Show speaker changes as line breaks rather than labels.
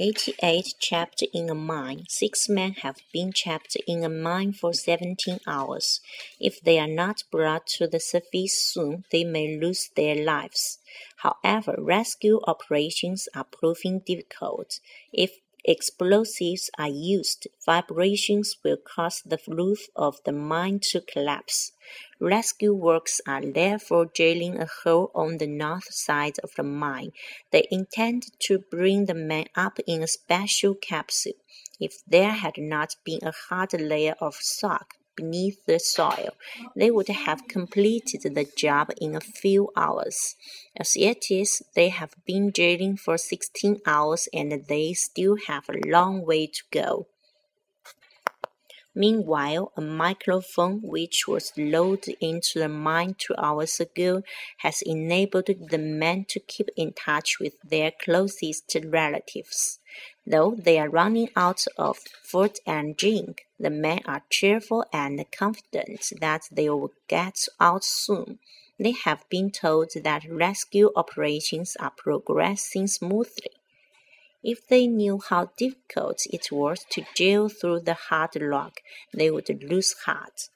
88 trapped in a mine. Six men have been trapped in a mine for 17 hours. If they are not brought to the surface soon, they may lose their lives. However, rescue operations are proving difficult. If explosives are used, vibrations will cause the roof of the mine to collapse. Rescue works are therefore drilling a hole on the north side of the mine. They intend to bring the men up in a special capsule. If there had not been a hard layer of sock beneath the soil, they would have completed the job in a few hours. As it is, they have been drilling for 16 hours and they still have a long way to go. Meanwhile, a microphone which was loaded into the mine two hours ago has enabled the men to keep in touch with their closest relatives. Though they are running out of food and drink, the men are cheerful and confident that they will get out soon. They have been told that rescue operations are progressing smoothly. If they knew how difficult it was to drill through the hard rock, they would lose heart.